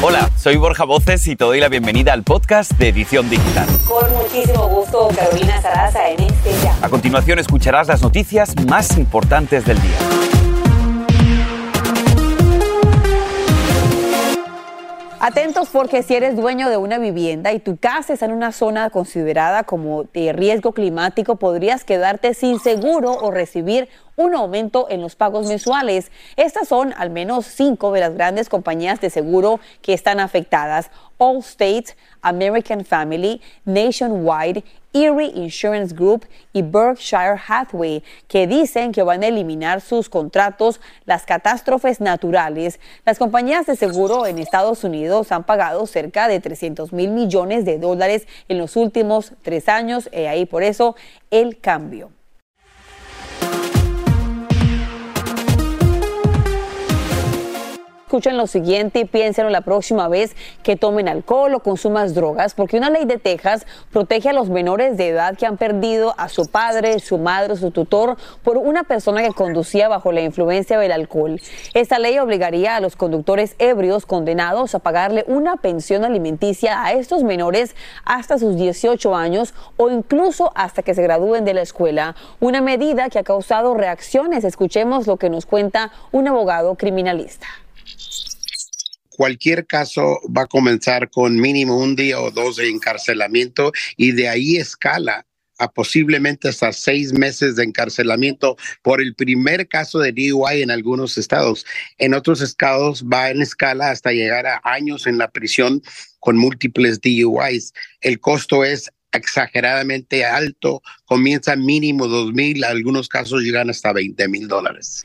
Hola, soy Borja Voces y te doy la bienvenida al podcast de Edición Digital. Con muchísimo gusto, Carolina Sarasa en este ya. A continuación escucharás las noticias más importantes del día. Atentos porque si eres dueño de una vivienda y tu casa está en una zona considerada como de riesgo climático, podrías quedarte sin seguro o recibir un aumento en los pagos mensuales. Estas son al menos cinco de las grandes compañías de seguro que están afectadas. Allstate, American Family, Nationwide, Erie Insurance Group y Berkshire Hathaway, que dicen que van a eliminar sus contratos las catástrofes naturales. Las compañías de seguro en Estados Unidos han pagado cerca de 300 mil millones de dólares en los últimos tres años y ahí por eso el cambio. Escuchen lo siguiente y piénsenlo la próxima vez que tomen alcohol o consumas drogas, porque una ley de Texas protege a los menores de edad que han perdido a su padre, su madre su tutor por una persona que conducía bajo la influencia del alcohol. Esta ley obligaría a los conductores ebrios condenados a pagarle una pensión alimenticia a estos menores hasta sus 18 años o incluso hasta que se gradúen de la escuela. Una medida que ha causado reacciones. Escuchemos lo que nos cuenta un abogado criminalista cualquier caso va a comenzar con mínimo un día o dos de encarcelamiento y de ahí escala a posiblemente hasta seis meses de encarcelamiento por el primer caso de DUI en algunos estados. En otros estados va en escala hasta llegar a años en la prisión con múltiples DUIs. El costo es exageradamente alto, comienza mínimo dos mil, algunos casos llegan hasta 20 mil dólares.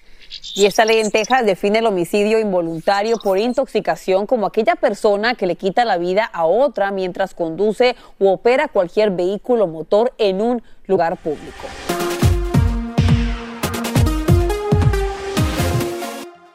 Y esta ley en Texas define el homicidio involuntario por intoxicación como aquella persona que le quita la vida a otra mientras conduce u opera cualquier vehículo motor en un lugar público.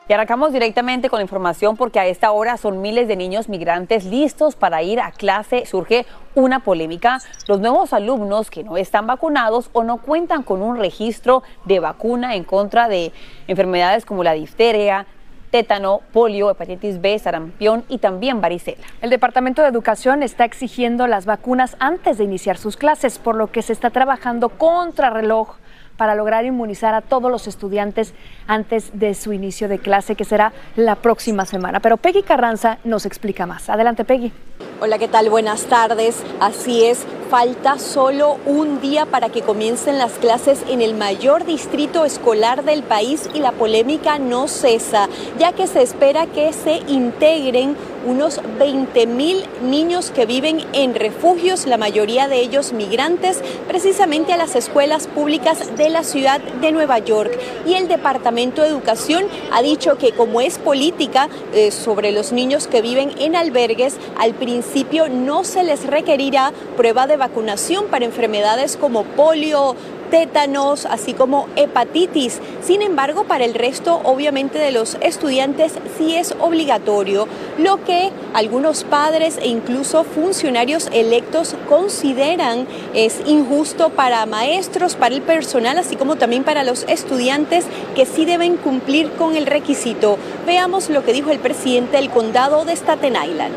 Y arrancamos directamente con la información porque a esta hora son miles de niños migrantes listos para ir a clase. Surge una polémica. Los nuevos alumnos que no están vacunados o no cuentan con un registro de vacuna en contra de enfermedades como la difteria, tétano, polio, hepatitis B, sarampión y también varicela. El Departamento de Educación está exigiendo las vacunas antes de iniciar sus clases, por lo que se está trabajando contra reloj para lograr inmunizar a todos los estudiantes antes de su inicio de clase, que será la próxima semana. Pero Peggy Carranza nos explica más. Adelante, Peggy. Hola, ¿qué tal? Buenas tardes. Así es, falta solo un día para que comiencen las clases en el mayor distrito escolar del país y la polémica no cesa, ya que se espera que se integren unos 20 mil niños que viven en refugios, la mayoría de ellos migrantes, precisamente a las escuelas públicas de la ciudad de Nueva York. Y el Departamento de Educación ha dicho que como es política eh, sobre los niños que viven en albergues, al principio no se les requerirá prueba de vacunación para enfermedades como polio, tétanos, así como hepatitis. Sin embargo, para el resto, obviamente, de los estudiantes sí es obligatorio, lo que algunos padres e incluso funcionarios electos consideran es injusto para maestros, para el personal, así como también para los estudiantes que sí deben cumplir con el requisito. Veamos lo que dijo el presidente del condado de Staten Island.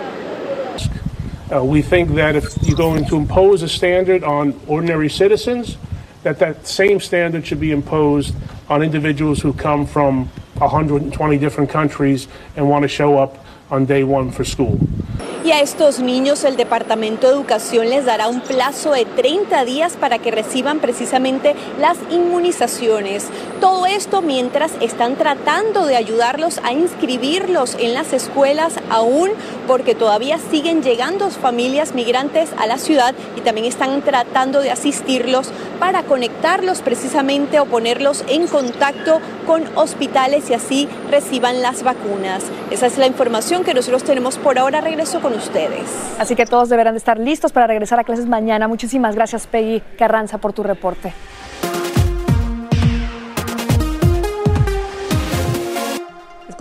Uh, we think that if you're going to impose a standard on ordinary citizens, that that same standard should be imposed on individuals who come from 120 different countries and want to show up on day one for school. Y a estos niños el Departamento de Educación les dará un plazo de 30 días para que reciban precisamente las inmunizaciones. Todo esto mientras están tratando de ayudarlos a inscribirlos en las escuelas aún porque todavía siguen llegando familias migrantes a la ciudad y también están tratando de asistirlos para conectarlos precisamente o ponerlos en contacto con hospitales y así reciban las vacunas. Esa es la información que nosotros tenemos por ahora. Regreso con ustedes. Así que todos deberán de estar listos para regresar a clases mañana. Muchísimas gracias, Peggy Carranza, por tu reporte.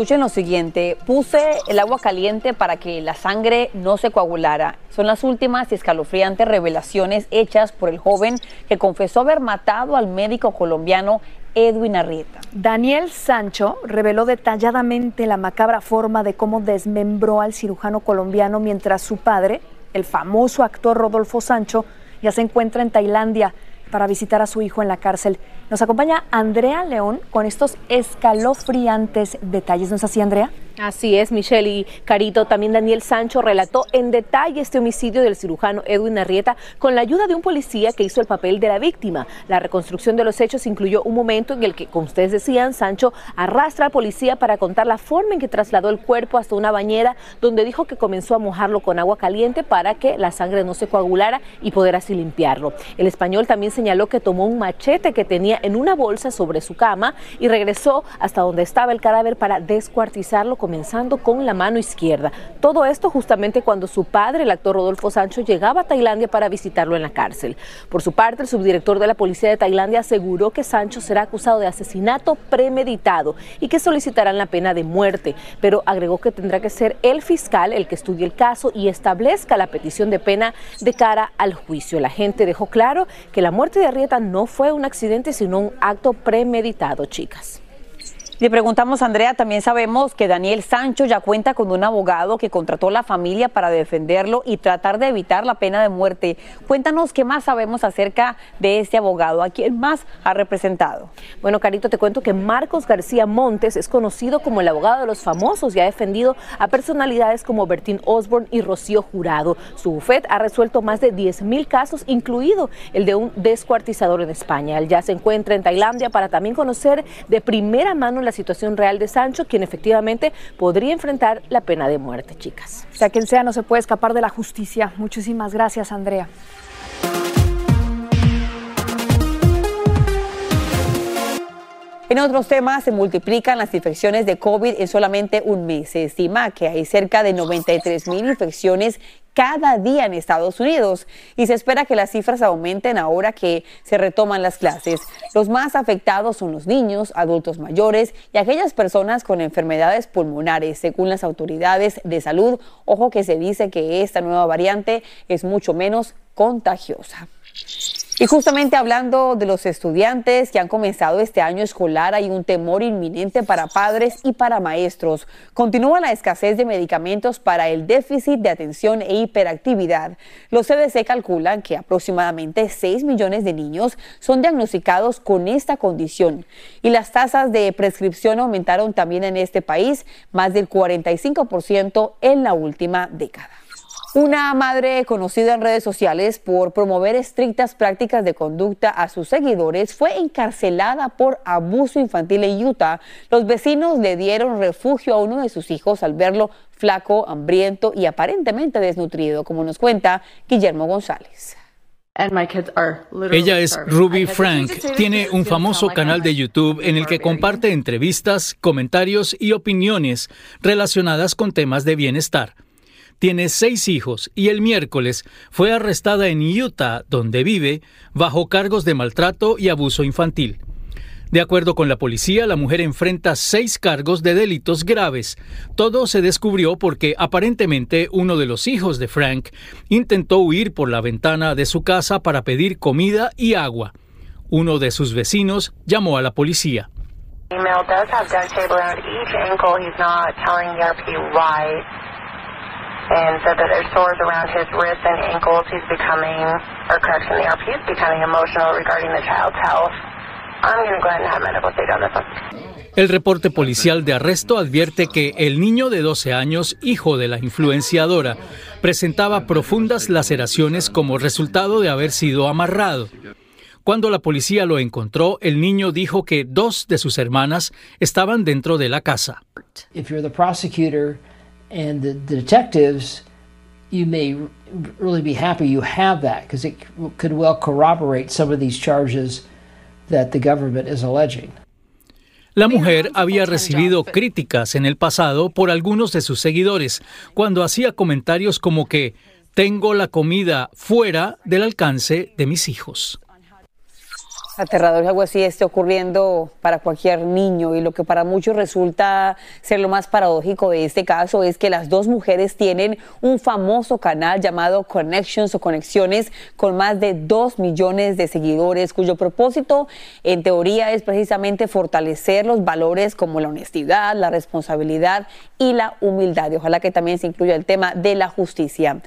Escuchen lo siguiente, puse el agua caliente para que la sangre no se coagulara. Son las últimas y escalofriantes revelaciones hechas por el joven que confesó haber matado al médico colombiano Edwin Arrieta. Daniel Sancho reveló detalladamente la macabra forma de cómo desmembró al cirujano colombiano mientras su padre, el famoso actor Rodolfo Sancho, ya se encuentra en Tailandia para visitar a su hijo en la cárcel. Nos acompaña Andrea León con estos escalofriantes detalles. ¿No es así, Andrea? Así es, Michelle y Carito. También Daniel Sancho relató en detalle este homicidio del cirujano Edwin Arrieta con la ayuda de un policía que hizo el papel de la víctima. La reconstrucción de los hechos incluyó un momento en el que, como ustedes decían, Sancho arrastra al policía para contar la forma en que trasladó el cuerpo hasta una bañera donde dijo que comenzó a mojarlo con agua caliente para que la sangre no se coagulara y poder así limpiarlo. El español también señaló que tomó un machete que tenía en una bolsa sobre su cama y regresó hasta donde estaba el cadáver para descuartizarlo comenzando con la mano izquierda. Todo esto justamente cuando su padre, el actor Rodolfo Sancho, llegaba a Tailandia para visitarlo en la cárcel. Por su parte, el subdirector de la Policía de Tailandia aseguró que Sancho será acusado de asesinato premeditado y que solicitarán la pena de muerte, pero agregó que tendrá que ser el fiscal el que estudie el caso y establezca la petición de pena de cara al juicio. La gente dejó claro que la muerte de Arrieta no fue un accidente, sino un acto premeditado, chicas. Le preguntamos a Andrea, también sabemos que Daniel Sancho ya cuenta con un abogado que contrató a la familia para defenderlo y tratar de evitar la pena de muerte. Cuéntanos qué más sabemos acerca de este abogado, a quién más ha representado. Bueno, Carito, te cuento que Marcos García Montes es conocido como el abogado de los famosos y ha defendido a personalidades como Bertín Osborne y Rocío Jurado. Su bufet ha resuelto más de 10 mil casos, incluido el de un descuartizador en España. Él ya se encuentra en Tailandia para también conocer de primera mano la la situación real de Sancho, quien efectivamente podría enfrentar la pena de muerte, chicas. Sea quien sea, no se puede escapar de la justicia. Muchísimas gracias, Andrea. En otros temas, se multiplican las infecciones de COVID en solamente un mes. Se estima que hay cerca de 93 mil infecciones cada día en Estados Unidos y se espera que las cifras aumenten ahora que se retoman las clases. Los más afectados son los niños, adultos mayores y aquellas personas con enfermedades pulmonares, según las autoridades de salud. Ojo que se dice que esta nueva variante es mucho menos contagiosa. Y justamente hablando de los estudiantes que han comenzado este año escolar, hay un temor inminente para padres y para maestros. Continúa la escasez de medicamentos para el déficit de atención e hiperactividad. Los CDC calculan que aproximadamente 6 millones de niños son diagnosticados con esta condición. Y las tasas de prescripción aumentaron también en este país, más del 45% en la última década. Una madre conocida en redes sociales por promover estrictas prácticas de conducta a sus seguidores fue encarcelada por abuso infantil en Utah. Los vecinos le dieron refugio a uno de sus hijos al verlo flaco, hambriento y aparentemente desnutrido, como nos cuenta Guillermo González. Ella es Ruby Frank. Tiene un famoso canal de YouTube en el que comparte entrevistas, comentarios y opiniones relacionadas con temas de bienestar tiene seis hijos y el miércoles fue arrestada en Utah, donde vive, bajo cargos de maltrato y abuso infantil. De acuerdo con la policía, la mujer enfrenta seis cargos de delitos graves. Todo se descubrió porque aparentemente uno de los hijos de Frank intentó huir por la ventana de su casa para pedir comida y agua. Uno de sus vecinos llamó a la policía. And said that there's sores around his wrists and ankles. He's becoming, or correction, the RP is becoming emotional regarding the child's health. I'm going to go ahead and have medical data on this one. El reporte policial de arresto advierte que el niño de 12 años, hijo de la influenciadora, presentaba profundas laceraciones como resultado de haber sido amarrado. Cuando la policía lo encontró, el niño dijo que dos de sus hermanas estaban dentro de la casa. If you're the prosecutor and the, the detectives, you may really be happy you have that because it could well corroborate some of these charges that the government is alleging. La mujer había recibido críticas en el pasado por algunos de sus seguidores cuando hacía comentarios como que tengo la comida fuera del alcance de mis hijos. Aterrador que algo así esté ocurriendo para cualquier niño y lo que para muchos resulta ser lo más paradójico de este caso es que las dos mujeres tienen un famoso canal llamado Connections o Conexiones con más de 2 millones de seguidores cuyo propósito en teoría es precisamente fortalecer los valores como la honestidad, la responsabilidad y la humildad y ojalá que también se incluya el tema de la justicia.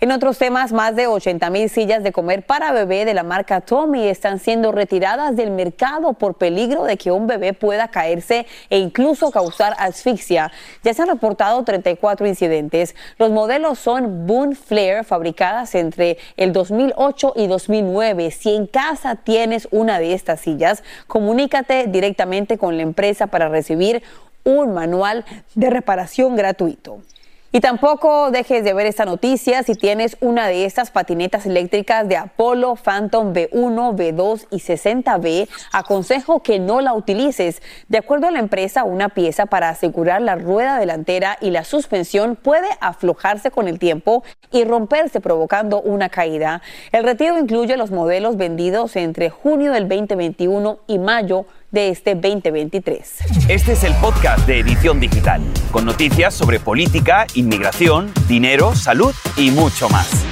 En otros temas, más de 80 mil sillas de comer para bebé de la marca Tommy están siendo retiradas del mercado por peligro de que un bebé pueda caerse e incluso causar asfixia. Ya se han reportado 34 incidentes. Los modelos son Boon Flair, fabricadas entre el 2008 y 2009. Si en casa tienes una de estas sillas, comunícate directamente con la empresa para recibir un manual de reparación gratuito. Y tampoco dejes de ver esta noticia si tienes una de estas patinetas eléctricas de Apollo Phantom B1, B2 y 60B. Aconsejo que no la utilices. De acuerdo a la empresa, una pieza para asegurar la rueda delantera y la suspensión puede aflojarse con el tiempo y romperse provocando una caída. El retiro incluye los modelos vendidos entre junio del 2021 y mayo de este 2023. Este es el podcast de Edición Digital, con noticias sobre política, inmigración, dinero, salud y mucho más.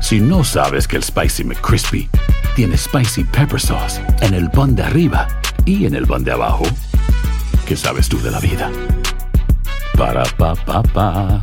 Si no sabes que el Spicy McCrispy tiene Spicy Pepper Sauce en el pan de arriba y en el pan de abajo, ¿qué sabes tú de la vida? Para, pa, pa, pa.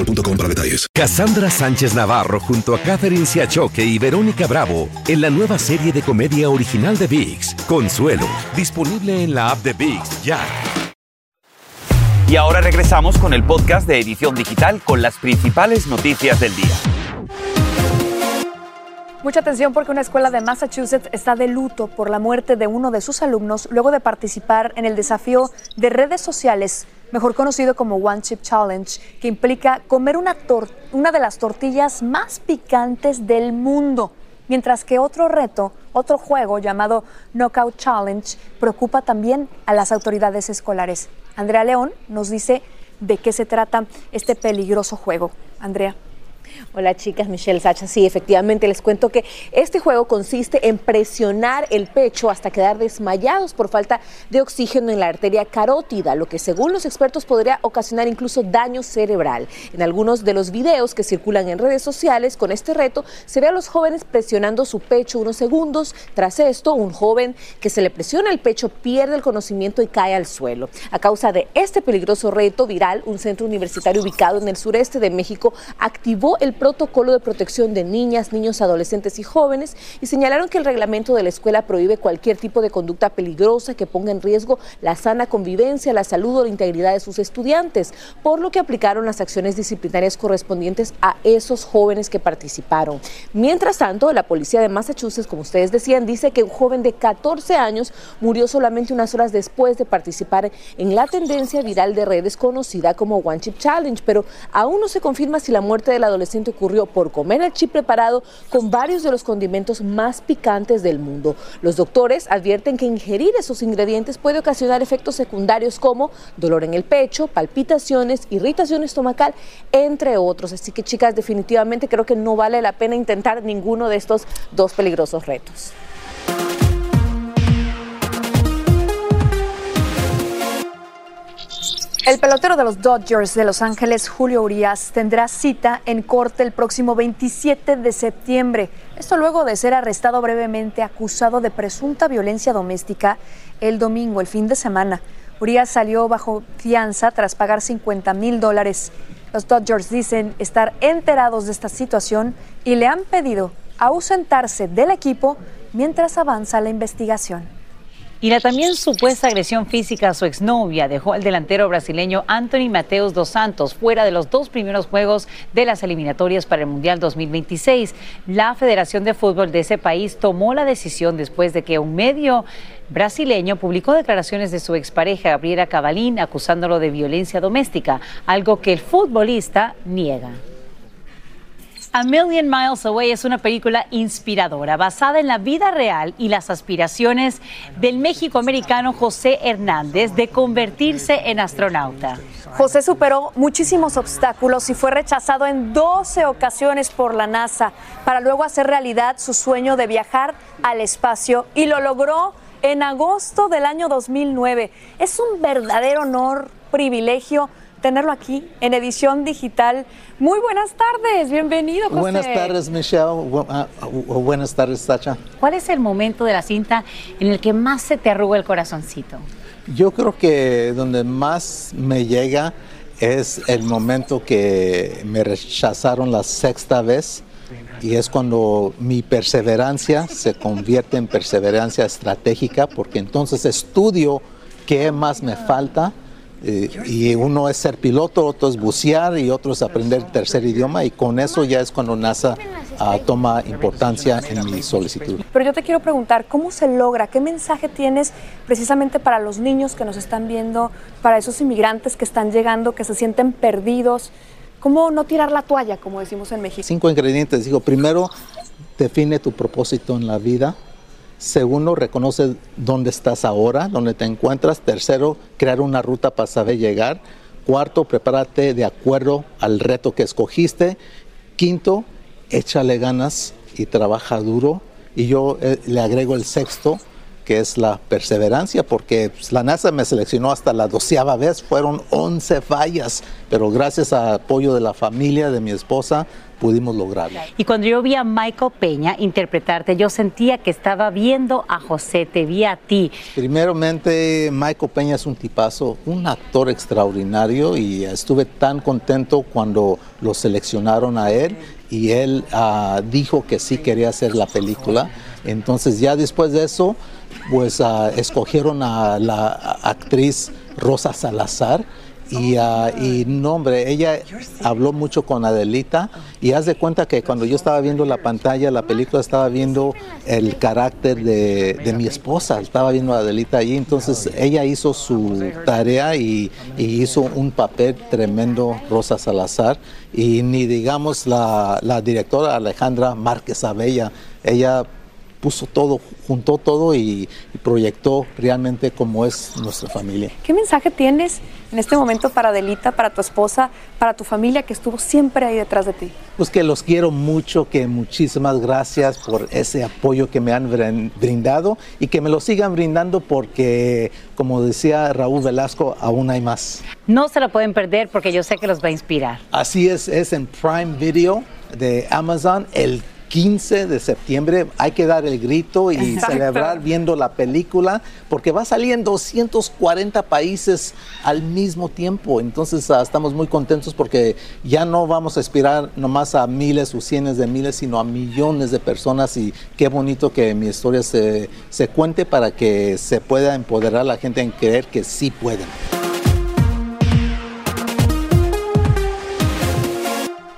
boostmobile.com para detalles. Cassandra Sánchez Navarro junto a Catherine Siachoque y Verónica Bravo en la nueva serie de comedia original de VIX, Consuelo, disponible en la app de VIX ya. Y ahora regresamos con el podcast de Edición Digital con las principales noticias del día. Mucha atención porque una escuela de Massachusetts está de luto por la muerte de uno de sus alumnos luego de participar en el desafío de redes sociales, mejor conocido como One Chip Challenge, que implica comer una, una de las tortillas más picantes del mundo. Mientras que otro reto, otro juego llamado Knockout Challenge, preocupa también a las autoridades escolares. Andrea León nos dice de qué se trata este peligroso juego. Andrea. Hola chicas, Michelle Sacha. Sí, efectivamente les cuento que este juego consiste en presionar el pecho hasta quedar desmayados por falta de oxígeno en la arteria carótida, lo que según los expertos podría ocasionar incluso daño cerebral. En algunos de los videos que circulan en redes sociales con este reto, se ve a los jóvenes presionando su pecho unos segundos. Tras esto, un joven que se le presiona el pecho pierde el conocimiento y cae al suelo. A causa de este peligroso reto viral, un centro universitario ubicado en el sureste de México activó el protocolo de protección de niñas, niños, adolescentes y jóvenes y señalaron que el reglamento de la escuela prohíbe cualquier tipo de conducta peligrosa que ponga en riesgo la sana convivencia, la salud o la integridad de sus estudiantes, por lo que aplicaron las acciones disciplinarias correspondientes a esos jóvenes que participaron. Mientras tanto, la policía de Massachusetts, como ustedes decían, dice que un joven de 14 años murió solamente unas horas después de participar en la tendencia viral de redes conocida como One Chip Challenge, pero aún no se confirma si la muerte del adolescente ocurrió por comer el chip preparado con varios de los condimentos más picantes del mundo. Los doctores advierten que ingerir esos ingredientes puede ocasionar efectos secundarios como dolor en el pecho, palpitaciones, irritación estomacal, entre otros. Así que chicas, definitivamente creo que no vale la pena intentar ninguno de estos dos peligrosos retos. El pelotero de los Dodgers de Los Ángeles, Julio Urias, tendrá cita en corte el próximo 27 de septiembre. Esto luego de ser arrestado brevemente acusado de presunta violencia doméstica el domingo, el fin de semana. Urias salió bajo fianza tras pagar 50 mil dólares. Los Dodgers dicen estar enterados de esta situación y le han pedido ausentarse del equipo mientras avanza la investigación. Y la también supuesta agresión física a su exnovia dejó al delantero brasileño Anthony Mateus dos Santos fuera de los dos primeros juegos de las eliminatorias para el Mundial 2026. La Federación de Fútbol de ese país tomó la decisión después de que un medio brasileño publicó declaraciones de su expareja Gabriela Cavalín acusándolo de violencia doméstica, algo que el futbolista niega. A Million Miles Away es una película inspiradora, basada en la vida real y las aspiraciones del México-americano José Hernández de convertirse en astronauta. José superó muchísimos obstáculos y fue rechazado en 12 ocasiones por la NASA para luego hacer realidad su sueño de viajar al espacio y lo logró en agosto del año 2009. Es un verdadero honor, privilegio tenerlo aquí en edición digital. Muy buenas tardes, bienvenido. José. Buenas tardes, Michelle. Ah, buenas tardes, Sacha. ¿Cuál es el momento de la cinta en el que más se te arruga el corazoncito? Yo creo que donde más me llega es el momento que me rechazaron la sexta vez y es cuando mi perseverancia se convierte en perseverancia estratégica porque entonces estudio qué más me falta y uno es ser piloto, otro es bucear y otro es aprender tercer idioma y con eso ya es cuando NASA ah, toma importancia en mi solicitud. Pero yo te quiero preguntar, ¿cómo se logra? ¿Qué mensaje tienes precisamente para los niños que nos están viendo, para esos inmigrantes que están llegando, que se sienten perdidos? ¿Cómo no tirar la toalla, como decimos en México? Cinco ingredientes. Digo, primero, define tu propósito en la vida. Segundo, reconoce dónde estás ahora, dónde te encuentras. Tercero, crear una ruta para saber llegar. Cuarto, prepárate de acuerdo al reto que escogiste. Quinto, échale ganas y trabaja duro. Y yo eh, le agrego el sexto, que es la perseverancia, porque pues, la NASA me seleccionó hasta la doceava vez, fueron 11 fallas, pero gracias al apoyo de la familia, de mi esposa, pudimos lograrlo. Y cuando yo vi a Michael Peña interpretarte, yo sentía que estaba viendo a José, te vi a ti. Primeramente, Michael Peña es un tipazo, un actor extraordinario y estuve tan contento cuando lo seleccionaron a él y él uh, dijo que sí quería hacer la película. Entonces ya después de eso, pues uh, escogieron a la actriz Rosa Salazar y, uh, y, no, hombre, ella habló mucho con Adelita y haz de cuenta que cuando yo estaba viendo la pantalla, la película, estaba viendo el carácter de, de mi esposa, estaba viendo a Adelita allí, entonces ella hizo su tarea y, y, hizo un papel tremendo, Rosa Salazar, y ni digamos la, la directora Alejandra Márquez Abella, ella puso todo, juntó todo y, y, proyectó realmente cómo es nuestra familia. ¿Qué mensaje tienes en este momento para Adelita, para tu esposa, para tu familia que estuvo siempre ahí detrás de ti? Pues que los quiero mucho, que muchísimas gracias por ese apoyo que me han brindado y que me lo sigan brindando porque, como decía Raúl Velasco, aún hay más. No se lo pueden perder porque yo sé que los va a inspirar. Así es, es en Prime Video de Amazon el 15 de septiembre hay que dar el grito y Exacto. celebrar viendo la película porque va a salir en 240 países al mismo tiempo. Entonces uh, estamos muy contentos porque ya no vamos a aspirar nomás a miles o cientos de miles, sino a millones de personas y qué bonito que mi historia se, se cuente para que se pueda empoderar a la gente en creer que sí pueden.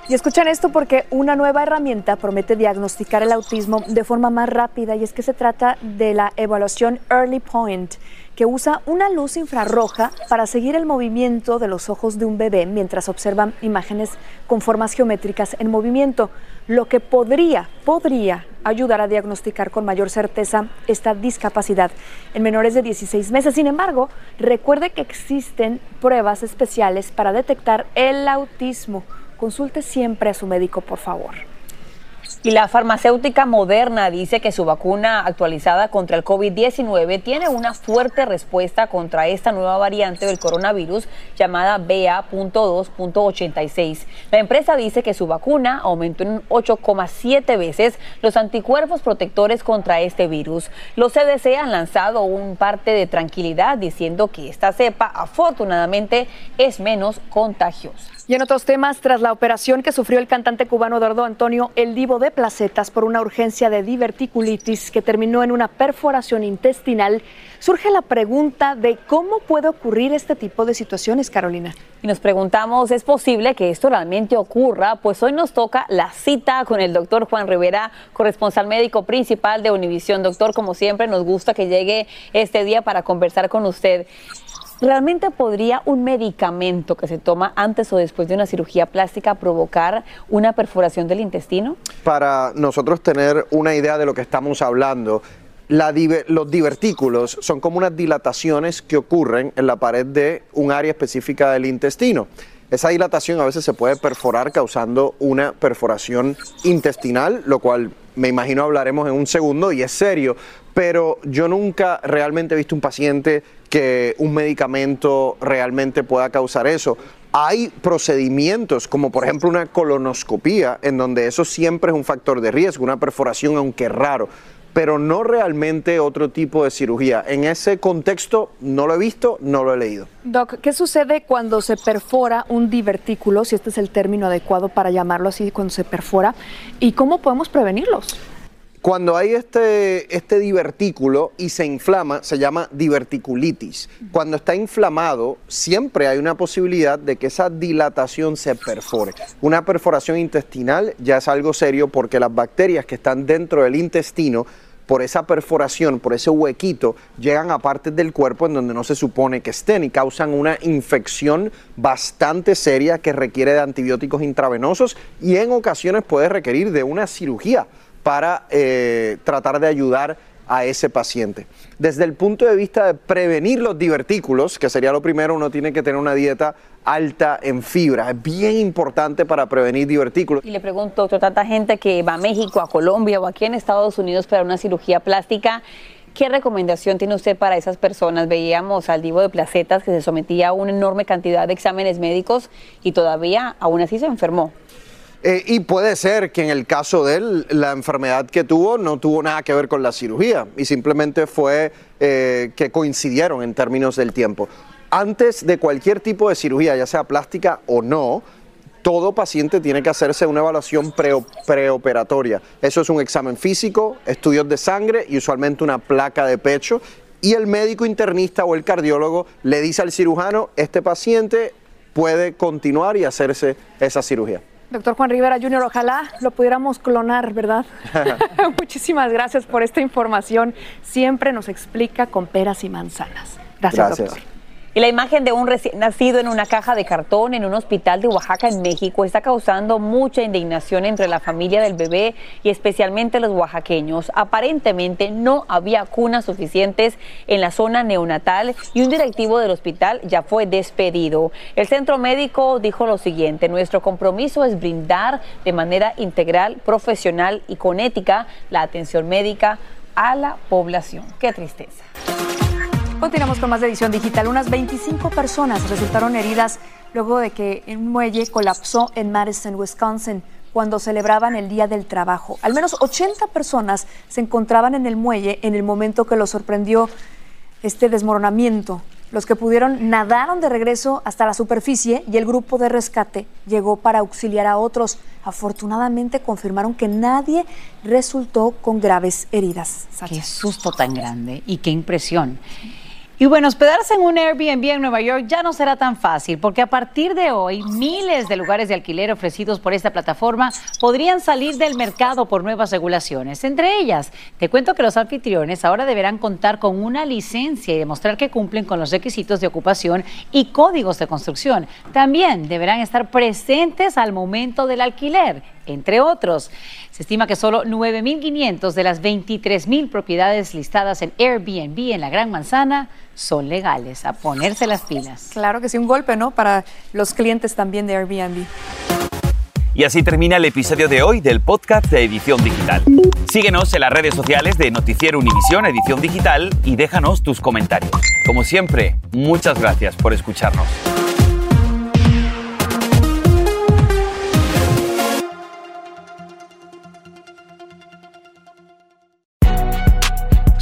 Y escuchan esto porque una nueva herramienta promete diagnosticar el autismo de forma más rápida y es que se trata de la evaluación Early Point, que usa una luz infrarroja para seguir el movimiento de los ojos de un bebé mientras observan imágenes con formas geométricas en movimiento, lo que podría, podría ayudar a diagnosticar con mayor certeza esta discapacidad en menores de 16 meses. Sin embargo, recuerde que existen pruebas especiales para detectar el autismo Consulte siempre a su médico, por favor. Y la farmacéutica Moderna dice que su vacuna actualizada contra el COVID-19 tiene una fuerte respuesta contra esta nueva variante del coronavirus llamada BA.2.86. La empresa dice que su vacuna aumentó en 8,7 veces los anticuerpos protectores contra este virus. Los CDC han lanzado un parte de tranquilidad diciendo que esta cepa afortunadamente es menos contagiosa. Y en otros temas, tras la operación que sufrió el cantante cubano Eduardo Antonio El Divo de Placetas por una urgencia de diverticulitis que terminó en una perforación intestinal, surge la pregunta de cómo puede ocurrir este tipo de situaciones, Carolina. Y nos preguntamos, ¿es posible que esto realmente ocurra? Pues hoy nos toca la cita con el doctor Juan Rivera, corresponsal médico principal de Univisión. Doctor, como siempre, nos gusta que llegue este día para conversar con usted. ¿Realmente podría un medicamento que se toma antes o después de una cirugía plástica provocar una perforación del intestino? Para nosotros tener una idea de lo que estamos hablando, los divertículos son como unas dilataciones que ocurren en la pared de un área específica del intestino. Esa dilatación a veces se puede perforar causando una perforación intestinal, lo cual me imagino hablaremos en un segundo y es serio, pero yo nunca realmente he visto un paciente que un medicamento realmente pueda causar eso. Hay procedimientos como por ejemplo una colonoscopía en donde eso siempre es un factor de riesgo, una perforación aunque raro, pero no realmente otro tipo de cirugía. En ese contexto no lo he visto, no lo he leído. Doc, ¿qué sucede cuando se perfora un divertículo, si este es el término adecuado para llamarlo así, cuando se perfora, y cómo podemos prevenirlos? Cuando hay este, este divertículo y se inflama, se llama diverticulitis. Cuando está inflamado, siempre hay una posibilidad de que esa dilatación se perfore. Una perforación intestinal ya es algo serio porque las bacterias que están dentro del intestino por esa perforación, por ese huequito, llegan a partes del cuerpo en donde no se supone que estén y causan una infección bastante seria que requiere de antibióticos intravenosos y en ocasiones puede requerir de una cirugía para eh, tratar de ayudar a ese paciente. Desde el punto de vista de prevenir los divertículos, que sería lo primero, uno tiene que tener una dieta alta en fibra. Es bien importante para prevenir divertículos. Y le pregunto, doctor, tanta gente que va a México, a Colombia o aquí en Estados Unidos para una cirugía plástica, ¿Qué recomendación tiene usted para esas personas? Veíamos al divo de placetas que se sometía a una enorme cantidad de exámenes médicos y todavía aún así se enfermó. Eh, y puede ser que en el caso de él, la enfermedad que tuvo no tuvo nada que ver con la cirugía y simplemente fue eh, que coincidieron en términos del tiempo. Antes de cualquier tipo de cirugía, ya sea plástica o no, todo paciente tiene que hacerse una evaluación preoperatoria. Eso es un examen físico, estudios de sangre y usualmente una placa de pecho. Y el médico internista o el cardiólogo le dice al cirujano, este paciente puede continuar y hacerse esa cirugía. Doctor Juan Rivera Jr., ojalá lo pudiéramos clonar, ¿verdad? Muchísimas gracias por esta información. Siempre nos explica con peras y manzanas. Gracias, doctor. Y la imagen de un recién nacido en una caja de cartón en un hospital de Oaxaca, en México, está causando mucha indignación entre la familia del bebé y especialmente los oaxaqueños. Aparentemente no había cunas suficientes en la zona neonatal y un directivo del hospital ya fue despedido. El centro médico dijo lo siguiente, nuestro compromiso es brindar de manera integral, profesional y con ética la atención médica a la población. Qué tristeza. Continuamos con más de edición digital. Unas 25 personas resultaron heridas luego de que un muelle colapsó en Madison, Wisconsin, cuando celebraban el Día del Trabajo. Al menos 80 personas se encontraban en el muelle en el momento que lo sorprendió este desmoronamiento. Los que pudieron nadaron de regreso hasta la superficie y el grupo de rescate llegó para auxiliar a otros. Afortunadamente confirmaron que nadie resultó con graves heridas. Qué susto tan grande y qué impresión. Y bueno, hospedarse en un Airbnb en Nueva York ya no será tan fácil, porque a partir de hoy miles de lugares de alquiler ofrecidos por esta plataforma podrían salir del mercado por nuevas regulaciones. Entre ellas, te cuento que los anfitriones ahora deberán contar con una licencia y demostrar que cumplen con los requisitos de ocupación y códigos de construcción. También deberán estar presentes al momento del alquiler, entre otros. Se estima que solo 9.500 de las 23.000 propiedades listadas en Airbnb en la Gran Manzana son legales. A ponerse las pilas. Claro que sí, un golpe, ¿no? Para los clientes también de Airbnb. Y así termina el episodio de hoy del podcast de Edición Digital. Síguenos en las redes sociales de Noticiero Univisión Edición Digital y déjanos tus comentarios. Como siempre, muchas gracias por escucharnos.